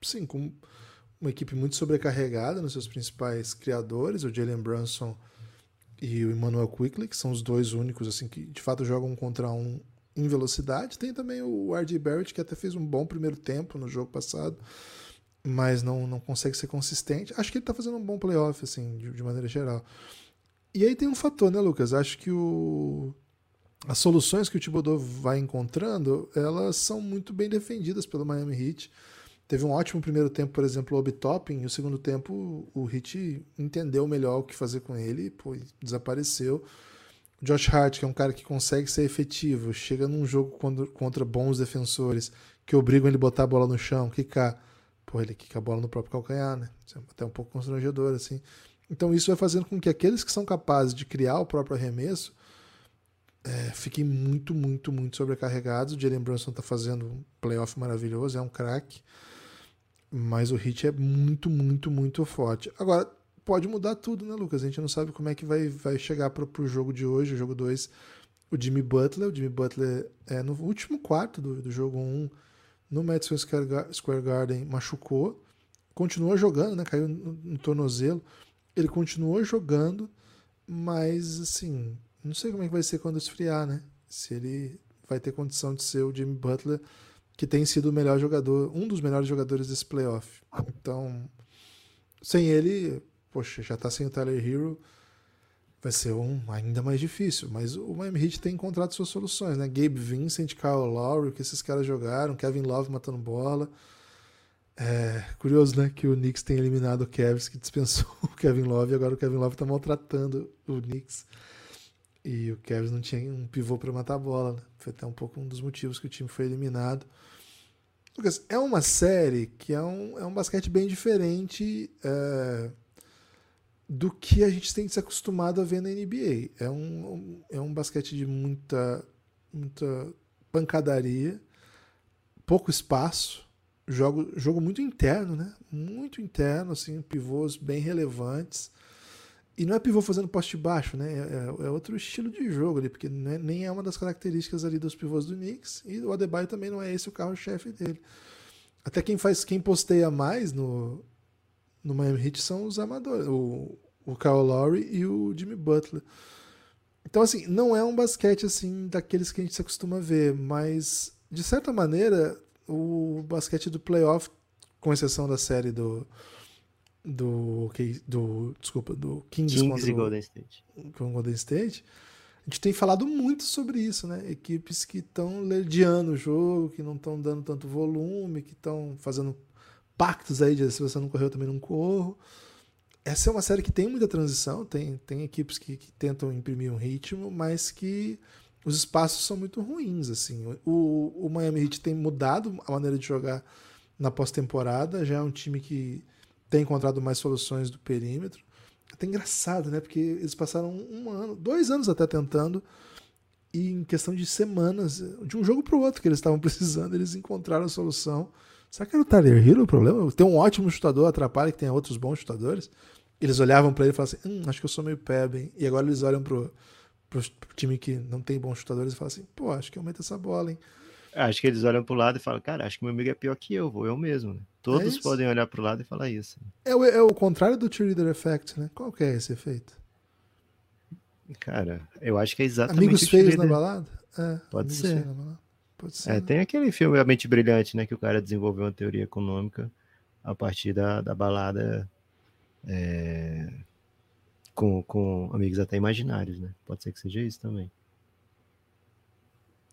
sim, com uma equipe muito sobrecarregada nos seus principais criadores, o Jalen Brunson e o Emmanuel Quickly, que são os dois únicos assim que de fato jogam contra um em velocidade. Tem também o RJ Barrett, que até fez um bom primeiro tempo no jogo passado, mas não, não consegue ser consistente. Acho que ele está fazendo um bom playoff, assim, de, de maneira geral. E aí tem um fator, né, Lucas? Acho que o... as soluções que o Thibodeau vai encontrando, elas são muito bem defendidas pelo Miami Heat. Teve um ótimo primeiro tempo, por exemplo, o Obi-Topping, e o segundo tempo o Heat entendeu melhor o que fazer com ele, pô, desapareceu. O Josh Hart, que é um cara que consegue ser efetivo, chega num jogo contra bons defensores que obrigam ele a botar a bola no chão, quicar. Pô, ele quica a bola no próprio calcanhar, né? É até um pouco constrangedor, assim. Então isso vai fazendo com que aqueles que são capazes de criar o próprio arremesso é, fiquem muito, muito, muito sobrecarregados. O Jalen Brunson está fazendo um playoff maravilhoso, é um craque. Mas o hit é muito, muito, muito forte. Agora, pode mudar tudo, né, Lucas? A gente não sabe como é que vai, vai chegar para o jogo de hoje, o jogo 2. O Jimmy Butler. O Jimmy Butler é no último quarto do, do jogo 1, um, no Madison Square Garden, machucou. Continua jogando, né? Caiu no, no tornozelo. Ele continuou jogando, mas assim, não sei como é que vai ser quando esfriar, né? Se ele vai ter condição de ser o Jimmy Butler, que tem sido o melhor jogador, um dos melhores jogadores desse playoff. Então, sem ele, poxa, já tá sem o Tyler Hero, vai ser um ainda mais difícil. Mas o Miami Heat tem encontrado suas soluções, né? Gabe Vincent, Kyle Lowry, que esses caras jogaram, Kevin Love matando bola. É curioso, né, que o Knicks tem eliminado o Cavs, que dispensou o Kevin Love, e agora o Kevin Love está maltratando o Knicks. E o Cavs não tinha um pivô para matar a bola, né? Foi até um pouco um dos motivos que o time foi eliminado. Lucas, é uma série que é um, é um basquete bem diferente é, do que a gente tem se acostumado a ver na NBA. É um, é um basquete de muita, muita pancadaria, pouco espaço, jogo, jogo muito interno, né? Muito interno, assim, pivôs bem relevantes. E não é pivô fazendo poste baixo, né? É, é, outro estilo de jogo ali, porque é, nem é uma das características ali dos pivôs do Knicks. E o Adebayo também não é esse o carro-chefe dele. Até quem faz, quem posteia mais no, no Miami Heat são os amadores, o, o Kyle Lowry e o Jimmy Butler. Então, assim, não é um basquete assim daqueles que a gente se acostuma a ver, mas de certa maneira, o basquete do playoff, com exceção da série do do, do desculpa, do Kings, Kings contra Golden State. Com o Golden State, a gente tem falado muito sobre isso, né? Equipes que estão lerdeando o jogo, que não estão dando tanto volume, que estão fazendo pactos aí de se você não correu, eu também não corro. Essa é uma série que tem muita transição, tem, tem equipes que, que tentam imprimir um ritmo, mas que os espaços são muito ruins, assim. O, o Miami Heat tem mudado a maneira de jogar na pós-temporada, já é um time que tem encontrado mais soluções do perímetro. É até engraçado, né? Porque eles passaram um ano, dois anos até tentando, e em questão de semanas, de um jogo para o outro que eles estavam precisando, eles encontraram a solução. Será que era o Tyler Hero o problema? Tem um ótimo chutador, atrapalha que tem outros bons chutadores. Eles olhavam para ele e falavam assim: hum, acho que eu sou meio peb, hein? E agora eles olham pro, pro time que não tem bons chutadores e falam assim: pô, acho que aumenta essa bola, hein? Acho que eles olham pro lado e falam, cara, acho que meu amigo é pior que eu, vou eu mesmo. Né? Todos é podem olhar pro lado e falar isso. É o, é o contrário do cheerleader effect, né? Qual que é esse efeito? Cara, eu acho que é exatamente Amigos feios na balada? É, Pode ser. Pode ser. É, tem aquele filme A Mente Brilhante, né? Que o cara desenvolveu uma teoria econômica a partir da, da balada é, com, com amigos até imaginários, né? Pode ser que seja isso também.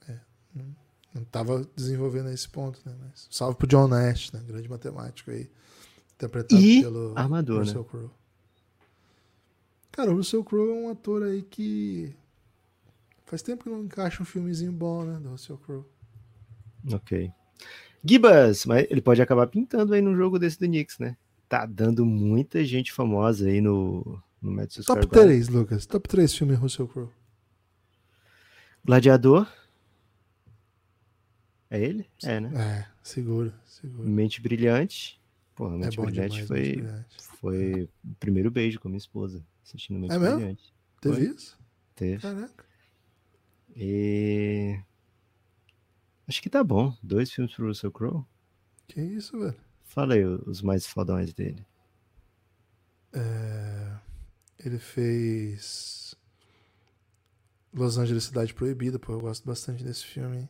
É. Não estava desenvolvendo esse ponto, né? Mas, salve pro John Nash, né? Grande matemático aí. Interpretado e pelo armador, Russell né? Crowe. Cara, o Russell Crowe é um ator aí que faz tempo que não encaixa um filmezinho bom, né? Do Russell Crowe. Ok. Gibas, mas ele pode acabar pintando aí no jogo desse do Knicks, né? Tá dando muita gente famosa aí no, no Madison Top 3, Lucas. Top 3 filme Russell Crowe. Gladiador. É ele? É, né? É, seguro, seguro. Mente Brilhante. Porra, Mente é Brilhante demais, foi, Mente Brilhante. foi o primeiro beijo com a minha esposa, assistindo Mente é Brilhante. Mesmo? Teve foi? isso? Teve. Caraca. E... Acho que tá bom. Dois filmes pro Russell Crowe. Que isso, velho? Fala aí os mais fodões dele. É... Ele fez... Los Angeles Cidade Proibida, pô, eu gosto bastante desse filme.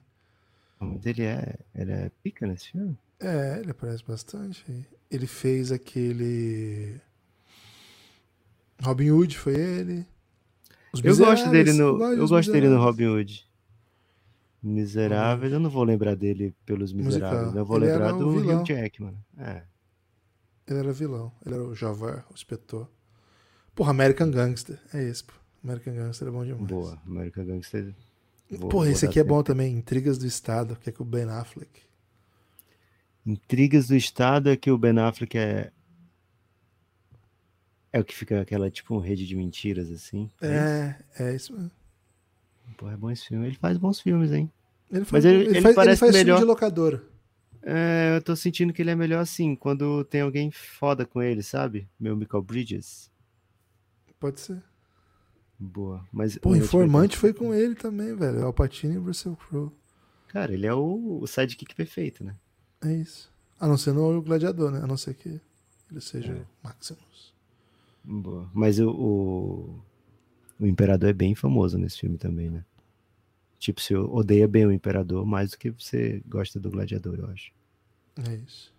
Mas ele é, ele é pica nesse filme? É, ele aparece bastante. Ele fez aquele. Robin Hood, foi ele. Os eu gosto dele no, eu gosto dele no Robin Hood. Miseráveis, eu não vou lembrar dele pelos Miseráveis, Musical. eu vou ele lembrar do vilão. Hugh Jackman. É. Ele era vilão, ele era o Javert, o inspetor. Porra, American Gangster, é esse, pô. American Gangster é bom demais. Boa, American Gangster Vou, Porra, esse aqui é bom também, Intrigas do Estado, que é com o Ben Affleck. Intrigas do Estado é que o Ben Affleck é. É o que fica aquela, tipo, rede de mentiras, assim. É, é, é isso mesmo. Porra, é bom esse filme. Ele faz bons filmes, hein? Ele faz, Mas ele, ele, ele faz, parece ele faz melhor. filme de locadora. É, eu tô sentindo que ele é melhor assim, quando tem alguém foda com ele, sabe? Meu Michael Bridges. Pode ser. Boa. Mas Pô, Informante foi com ele também, velho. Alpatino e Russell Crowe. Cara, ele é o, o sidekick perfeito, né? É isso. A não ser no Gladiador, né? A não ser que ele seja é. Maximus. Boa. Mas o, o, o, Imperador é bem famoso nesse filme também, né? Tipo, você odeia bem o Imperador mais do que você gosta do Gladiador, eu acho. É isso.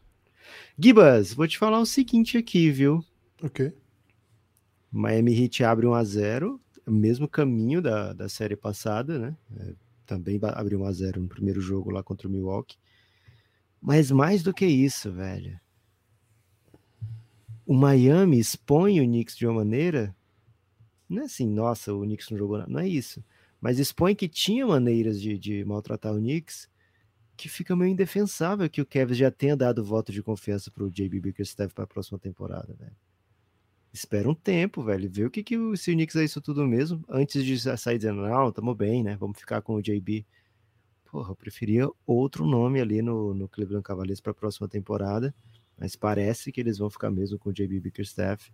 Gibas, vou te falar o seguinte aqui, viu? Ok. Miami Heat abre 1 a 0 o mesmo caminho da, da série passada, né? É, também abriu 1 a 0 no primeiro jogo lá contra o Milwaukee. Mas mais do que isso, velho. O Miami expõe o Knicks de uma maneira. Não é assim, nossa, o Knicks não jogou nada. Não é isso. Mas expõe que tinha maneiras de, de maltratar o Knicks que fica meio indefensável que o Kevin já tenha dado voto de confiança pro JB Bickerstaff para a próxima temporada, velho. Espera um tempo, velho, vê o que, que o, se o Knicks é isso tudo mesmo, antes de sair dizendo, não, tamo bem, né, vamos ficar com o JB. Porra, eu preferia outro nome ali no, no Cleveland Cavaliers para a próxima temporada, mas parece que eles vão ficar mesmo com o JB Bickerstaff.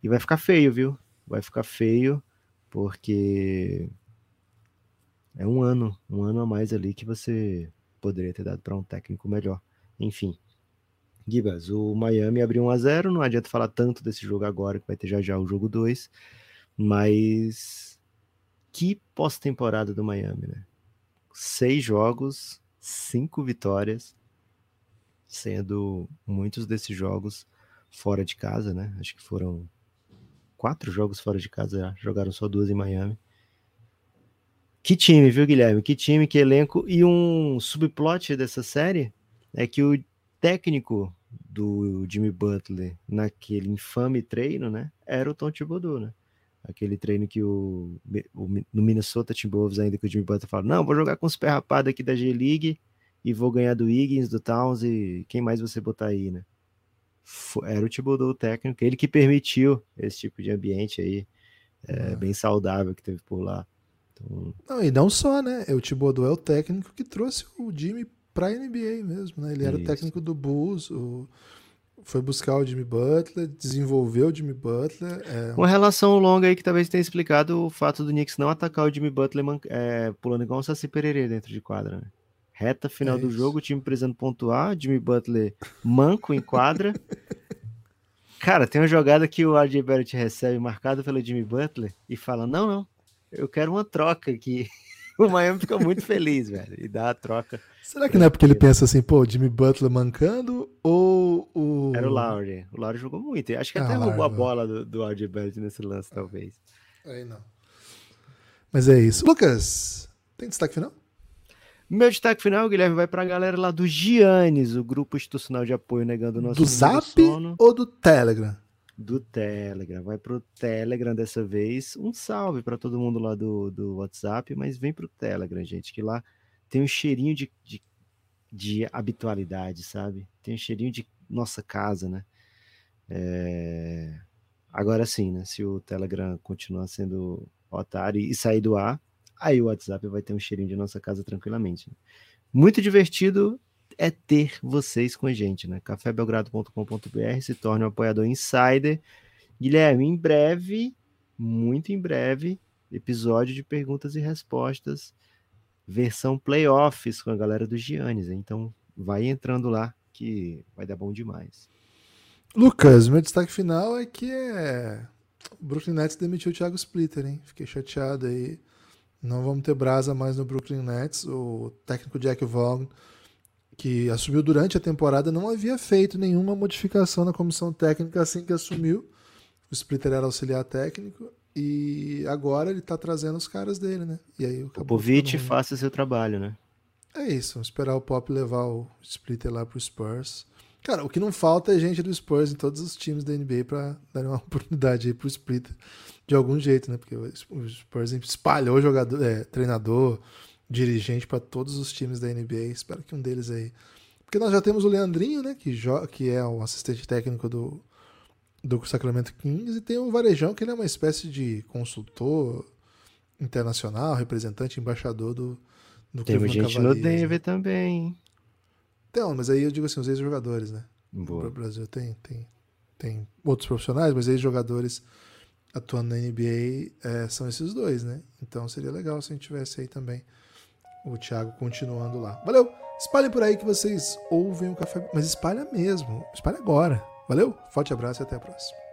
E vai ficar feio, viu? Vai ficar feio, porque é um ano, um ano a mais ali que você poderia ter dado para um técnico melhor. Enfim. Gibas, o Miami abriu 1 a 0 não adianta falar tanto desse jogo agora, que vai ter já já o jogo 2, mas que pós-temporada do Miami, né? Seis jogos, cinco vitórias, sendo muitos desses jogos fora de casa, né? Acho que foram quatro jogos fora de casa, jogaram só duas em Miami. Que time, viu, Guilherme? Que time, que elenco. E um subplot dessa série é que o técnico do Jimmy Butler naquele infame treino, né? Era o Tom Thibodeau, né? Aquele treino que o, o no Minnesota Timberwolves ainda que o Jimmy Butler fala, não, vou jogar com os pé rapados aqui da G-League e vou ganhar do Higgins, do Towns e quem mais você botar aí, né? Era o Thibodeau o técnico, ele que permitiu esse tipo de ambiente aí, é, bem saudável que teve por lá. Então... Não, e não só, né? O Thibodeau é o técnico que trouxe o Jimmy pra NBA mesmo, né? Ele era Isso. o técnico do Bulls, o... foi buscar o Jimmy Butler, desenvolveu o Jimmy Butler. É... Uma relação longa aí que talvez tenha explicado o fato do Knicks não atacar o Jimmy Butler é, pulando igual um Saci Pererê dentro de quadra, né? Reta final é do jogo, o time precisando pontuar, Jimmy Butler manco em quadra. Cara, tem uma jogada que o RJ Barrett recebe marcado pelo Jimmy Butler e fala: Não, não, eu quero uma troca aqui. o Miami fica muito feliz, velho, e dá a troca. Será que não é porque ele pensa assim, pô, Jimmy Butler mancando ou o. Era o Lowry. O Lowry jogou muito. Acho que ah, até roubou a bola do, do RJ Barrett nesse lance, talvez. Aí não. Mas é isso. Lucas, tem destaque final? Meu destaque final, Guilherme, vai para a galera lá do Giannis, o grupo institucional de apoio negando o nosso Do Zap ou do Telegram? do Telegram. Vai pro Telegram dessa vez. Um salve para todo mundo lá do, do WhatsApp, mas vem pro Telegram, gente, que lá tem um cheirinho de, de, de habitualidade, sabe? Tem um cheirinho de nossa casa, né? É... Agora sim, né? Se o Telegram continuar sendo otário e sair do ar, aí o WhatsApp vai ter um cheirinho de nossa casa tranquilamente. Né? Muito divertido é ter vocês com a gente, né? cafébelgrado.com.br, se torne um apoiador insider. Guilherme, em breve, muito em breve, episódio de perguntas e respostas, versão playoffs com a galera do Giannis. Então, vai entrando lá que vai dar bom demais. Lucas, meu destaque final é que é... o Brooklyn Nets demitiu o Thiago Splitter, hein? Fiquei chateado aí. Não vamos ter brasa mais no Brooklyn Nets. O técnico Jack Vaughn que assumiu durante a temporada, não havia feito nenhuma modificação na comissão técnica assim que assumiu. O Splitter era auxiliar técnico e agora ele está trazendo os caras dele, né? E aí o Popovich faça seu trabalho, né? É isso, esperar o Pop levar o Splitter lá pro Spurs. Cara, o que não falta é gente do Spurs em todos os times da NBA para dar uma oportunidade aí pro Splitter de algum jeito, né? Porque o Spurs espalhou jogador, é, treinador, dirigente para todos os times da NBA. Espero que um deles aí. Porque nós já temos o Leandrinho, né? Que, que é o assistente técnico do, do Sacramento Kings, e tem o Varejão, que ele é uma espécie de consultor internacional, representante, embaixador do, do Tem gente Cavaliers, no Denver né? também. Então, mas aí eu digo assim, os ex-jogadores, né? Boa. No Brasil tem, tem, tem outros profissionais, mas ex-jogadores atuando na NBA é, são esses dois, né? Então seria legal se a gente tivesse aí também o Thiago continuando lá. Valeu! Espalhem por aí que vocês ouvem o café, mas espalha mesmo. Espalha agora. Valeu? Forte abraço e até a próxima.